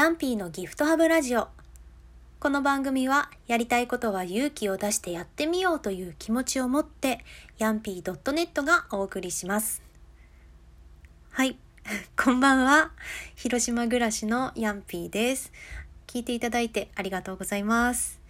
ヤンピーのギフトハブラジオ。この番組は、やりたいことは勇気を出してやってみようという気持ちを持って、ヤンピー .net がお送りします。はい。こんばんは。広島暮らしのヤンピーです。聞いていただいてありがとうございます。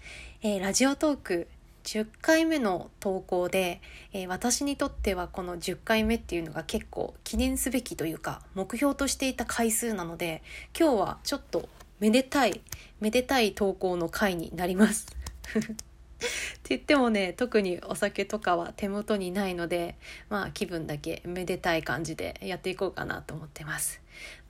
えー、ラジオトーク10回目の投稿で、えー、私にとってはこの10回目っていうのが結構記念すべきというか目標としていた回数なので今日はちょっとめでたいめでたい投稿の回になります。って言ってもね特にお酒とかは手元にないのでまあ気分だけめでたい感じでやっていこうかなと思ってます。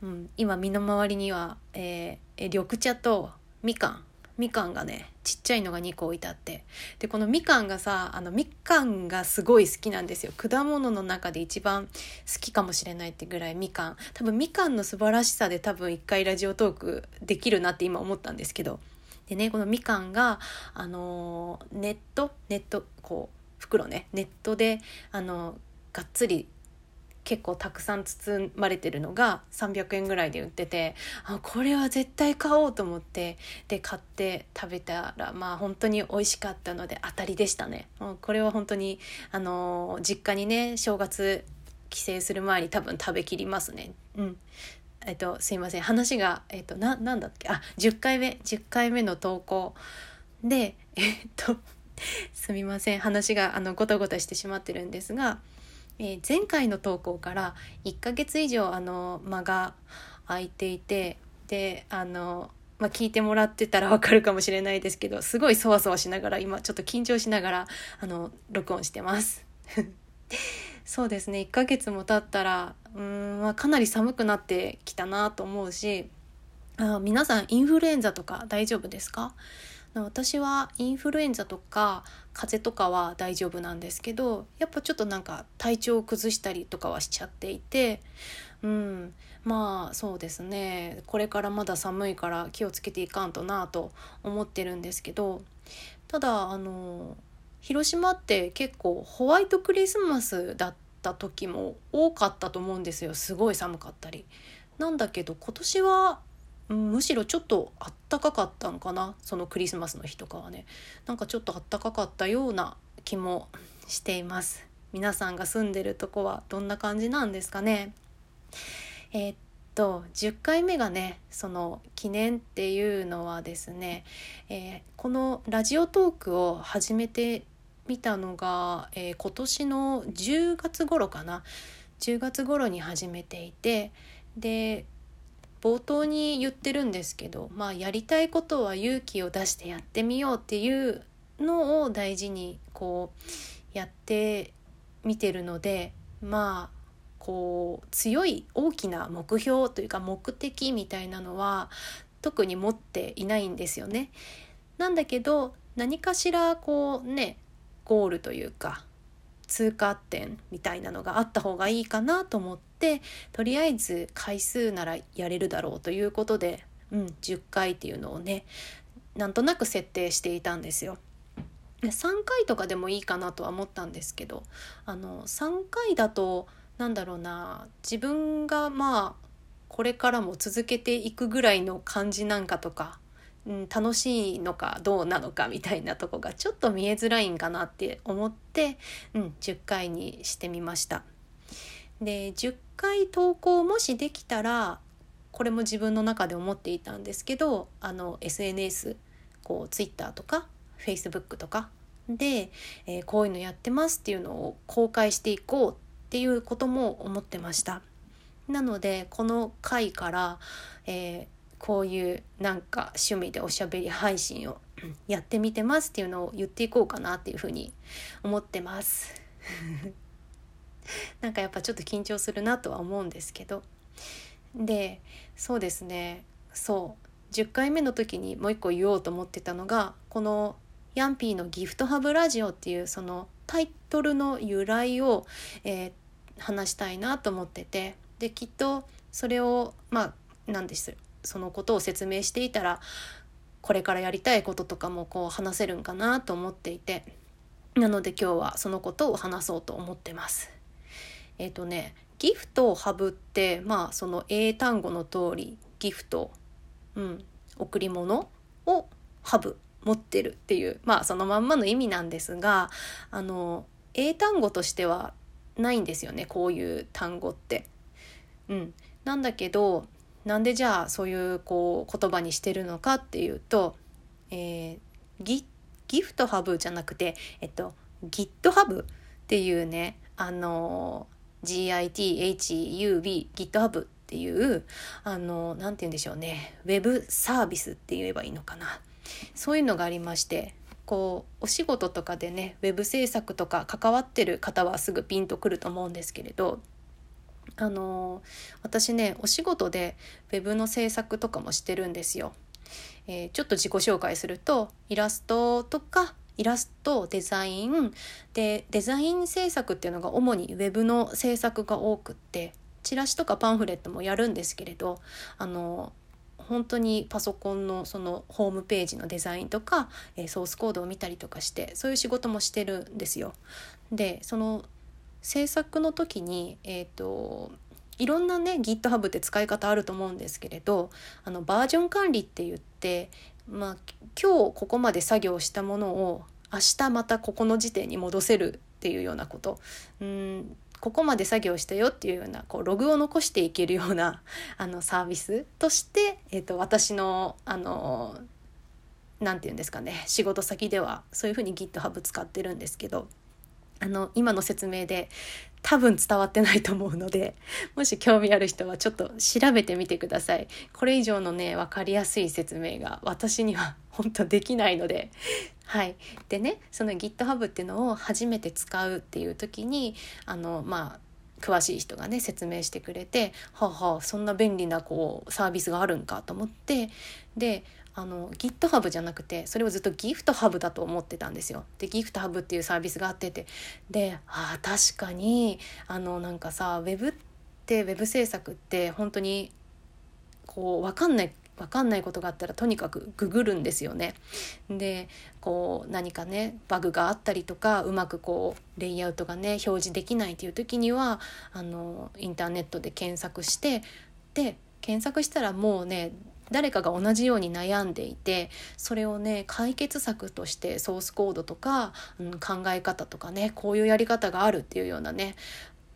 うん、今身の回りには、えー、緑茶とみかんみかんがねちっちゃいのが2個置いてあって。でこのみかんがさあのみかんがすごい好きなんですよ。果物の中で一番好きかもしれないってぐらいみかん。多分みかんの素晴らしさで多分一回ラジオトークできるなって今思ったんですけど。でねこのみかんがあのネット？ネット？こう袋ね。ネットであのがっつり結構たくさん包まれてるのが300円ぐらいで売っててあこれは絶対買おうと思ってで買って食べたらまあ本当に美味しかったので当たりでしたね。これは本当にあの実家にね正月帰省する前に多分食べきりますね。うん。えっと、すいません。話が、えっと、ななんだっけ？あ10回目。10回目の投稿。でえっと すみません。話があのごたごたしてしまってるんですがえー、前回の投稿から1ヶ月以上あの間が空いていてであの、まあ、聞いてもらってたらわかるかもしれないですけどすごいそわそわしながら今ちょっと緊張しながらあの録音してます。そうですね1ヶ月も経ったらうん、まあ、かなり寒くなってきたなと思うしあ皆さんインフルエンザとか大丈夫ですか？私はインフルエンザとか風邪とかは大丈夫なんですけどやっぱちょっとなんか体調を崩したりとかはしちゃっていてうんまあそうですねこれからまだ寒いから気をつけていかんとなと思ってるんですけどただあの広島って結構ホワイトクリスマスだった時も多かったと思うんですよすごい寒かったり。なんだけど今年はむしろちょっとあったかかったのかなそのクリスマスの日とかはね。なんかちょっとあったかかったような気もしています。皆さんが住んでるとこはどんな感じなんですかね。えー、っと10回目がねその記念っていうのはですね、えー、このラジオトークを始めてみたのが、えー、今年の10月頃かな。10月頃に始めていてで冒頭に言ってるんですけど、まあ、やりたいことは勇気を出してやってみようっていうのを大事にこうやってみてるのでまあこう強い大きな目標というか目的みたいなのは特に持っていないんですよね。なんだけど何かしらこうねゴールというか通過点みたいなのがあった方がいいかなと思ってとりあえず回数ならやれるだろうということで、うん、10回っていうのをねなんとなく設定していたんですよ。3回とかでもいいかなとは思ったんですけどあの3回だとなんだろうな自分がまあこれからも続けていくぐらいの感じなんかとか楽しいのかどうなのかみたいなとこがちょっと見えづらいんかなって思って、うん、10回にしてみました。で10回投稿もしできたらこれも自分の中で思っていたんですけど SNS こう Twitter とか Facebook とかで、えー、こういうのやってますっていうのを公開していこうっていうことも思ってました。なのでこの回から、えーこういうなんか趣味でおしゃべり配信をやってみてますっていうのを言っていこうかなっていうふうに思ってます。なんかやっぱちょっと緊張するなとは思うんですけど。でそうですね。そう。10回目の時にもう一個言おうと思ってたのがこの「ヤンピーのギフトハブラジオ」っていうそのタイトルの由来を、えー、話したいなと思ってて。できっとそれをまあ何です。そのことを説明していたらこれからやりたいこととかもこう話せるんかなと思っていてなので今日はそのことを話そうと思ってます。えっ、ー、とねギフトをハブってまあその英単語の通りギフトうん、贈り物をハブ持ってるっていうまあそのまんまの意味なんですがあの英単語としてはないんですよねこういう単語って。うん、なんだけどなんでじゃあそういうこう言葉にしてるのかっていうと、えー、ギギフトハブじゃなくて、えっと、ギットハブっていうねあの GITHUB GitHub っていうあの何て言うんでしょうねウェブサービスって言えばいいのかな。そういうのがありましてこうお仕事とかでねウェブ制作とか関わってる方はすぐピンとくると思うんですけれどあの私ねお仕事でウェブの制作とかもしてるんですよ。えー、ちょっと自己紹介するとイラストとかイラストデザインでデザイン制作っていうのが主にウェブの制作が多くってチラシとかパンフレットもやるんですけれどあの本当にパソコンのそのホームページのデザインとか、えソースコードを見たりとかしてそういう仕事もしてるんですよ。でその制作の時に、えーと、いろんなね GitHub って使い方あると思うんですけれどあのバージョン管理って言って、まあ、今日ここまで作業したものを明日またここの時点に戻せるっていうようなこと。うんここまで作業したよっていうようなこうログを残していけるような あのサービスとして、えーと、私のあの何て言うんですかね仕事先ではそういうふうに GitHub 使ってるんですけど。あの今の説明で多分伝わってないと思うので もし興味ある人はちょっと調べてみてください。これ以上のね分かりやすい説明が私には本当できないので。はい。でねその GitHub っていうのを初めて使うっていう時にあのまあ詳しい人がね説明してくれてはあはあそんな便利なこうサービスがあるんかと思ってであの GitHub じゃなくてそれをずっとギフトハブだと思ってたんですよ。でギフトハブっていうサービスがあっててであ確かにあのなんかさウェブってウェブ制作って本当にこう分かんない分かんないことがあったらとにかくググるんですよね。でこう何かねバグがあったりとかうまくこうレイアウトがね表示できないっていう時にはあのインターネットで検索してで検索したらもうね誰かが同じように悩んでいてそれをね解決策としてソースコードとか、うん、考え方とかねこういうやり方があるっていうようなね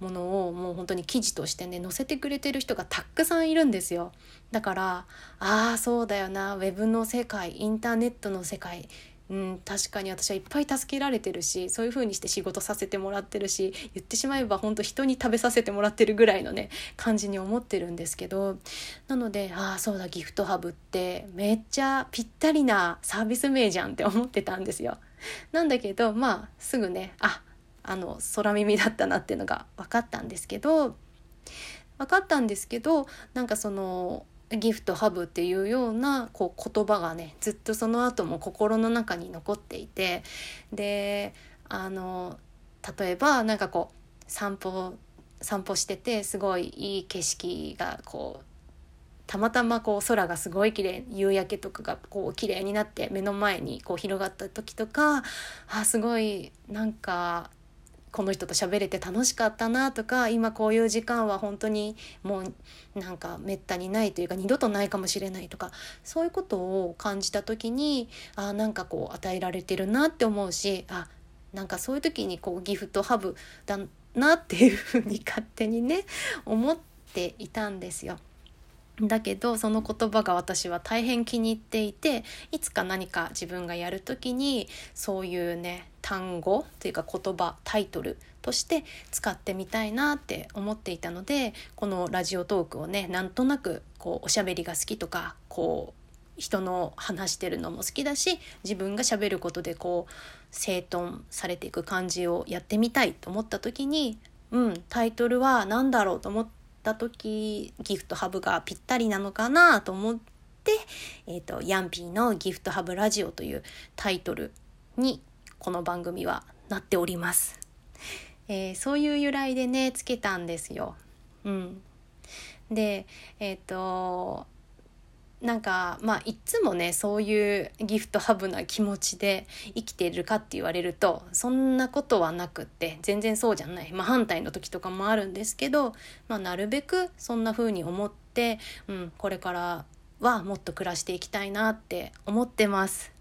ものをもう本当に記事としてね載せてくれてる人がたくさんいるんですよ。だからああそうだよなウェブの世界インターネットの世界うん、確かに私はいっぱい助けられてるしそういう風にして仕事させてもらってるし言ってしまえば本当人に食べさせてもらってるぐらいのね感じに思ってるんですけどなのでああそうだギフトハブってめっちゃぴったりなサービス名じゃんって思ってたんですよ。なんだけどまあすぐねああの空耳だったなっていうのが分かったんですけど分かったんですけどなんかそのギフトハブっていうようなこう言葉がねずっとその後も心の中に残っていてであの例えばなんかこう散歩散歩しててすごいいい景色がこうたまたまこう空がすごい綺麗夕焼けとかがこう綺麗になって目の前にこう広がった時とかあすごいなんかこの人と喋れて楽しかったなとか今こういう時間は本当にもうなんかめったにないというか二度とないかもしれないとかそういうことを感じた時にあなんかこう与えられてるなって思うしあなんかそういう時にこうギフトハブだなっていうふうに勝手にね思っていたんですよ。だけどその言葉が私は大変気に入っていていつか何か自分がやる時にそういうね単語というか言葉タイトルとして使ってみたいなって思っていたのでこのラジオトークをねなんとなくこうおしゃべりが好きとかこう人の話してるのも好きだし自分がしゃべることでこう整頓されていく感じをやってみたいと思った時にうんタイトルは何だろうと思ってった時ギフトハブがぴったりなのかなと思って、えーと、ヤンピーのギフトハブラジオというタイトルにこの番組はなっております。えー、そういう由来でねつけたんですよ。うん、でえっ、ー、となんかまあいつもねそういうギフトハブな気持ちで生きているかって言われるとそんなことはなくって全然そうじゃない、まあ、反対の時とかもあるんですけど、まあ、なるべくそんな風に思って、うん、これからはもっと暮らしていきたいなって思ってます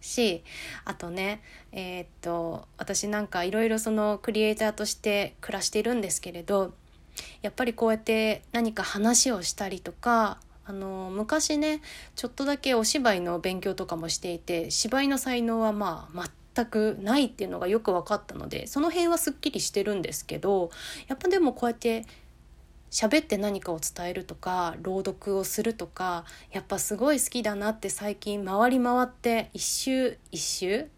しあとねえー、っと私なんかいろいろそのクリエイターとして暮らしているんですけれどやっぱりこうやって何か話をしたりとかあの昔ねちょっとだけお芝居の勉強とかもしていて芝居の才能はまあ全くないっていうのがよく分かったのでその辺はすっきりしてるんですけどやっぱでもこうやって喋って何かを伝えるとか朗読をするとかやっぱすごい好きだなって最近回り回って一周一周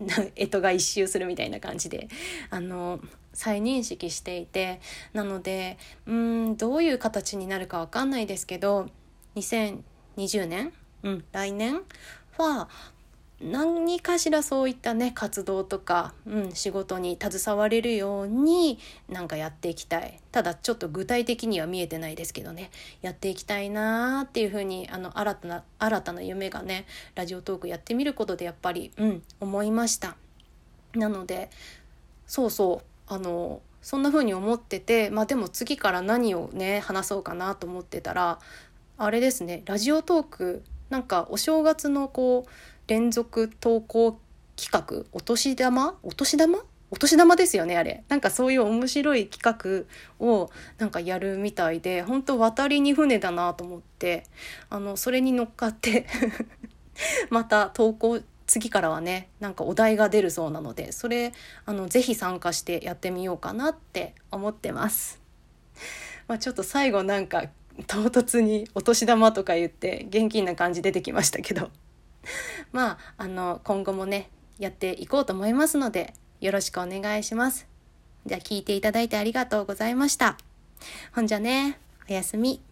干支が一周するみたいな感じであの再認識していてなのでうんどういう形になるか分かんないですけど2020年、うん、来年？は何かしらそういったね活動とか、うん、仕事に携われるようになんかやっていきたい。ただちょっと具体的には見えてないですけどね。やっていきたいなーっていうふうにあの新たな新たな夢がねラジオトークやってみることでやっぱり、うん、思いました。なのでそうそう。あのそんな風に思っててまあでも次から何をね話そうかなと思ってたらあれですね。ラジオトークなんかお正月のこう連続投稿企画お年玉？お年玉お年玉ですよねあれ。なんかそういう面白い企画をなんかやるみたいで本当渡りに船だなと思ってあのそれに乗っかって また投稿次からはねなんかお題が出るそうなのでそれあのぜひ参加してやってみようかなって思ってます。まあ、ちょっと最後なんか唐突にお年玉とか言って現金な感じ出てきましたけど。まああの今後もねやっていこうと思いますのでよろしくお願いします。じゃあ聞いていただいてありがとうございました。ほんじゃねおやすみ。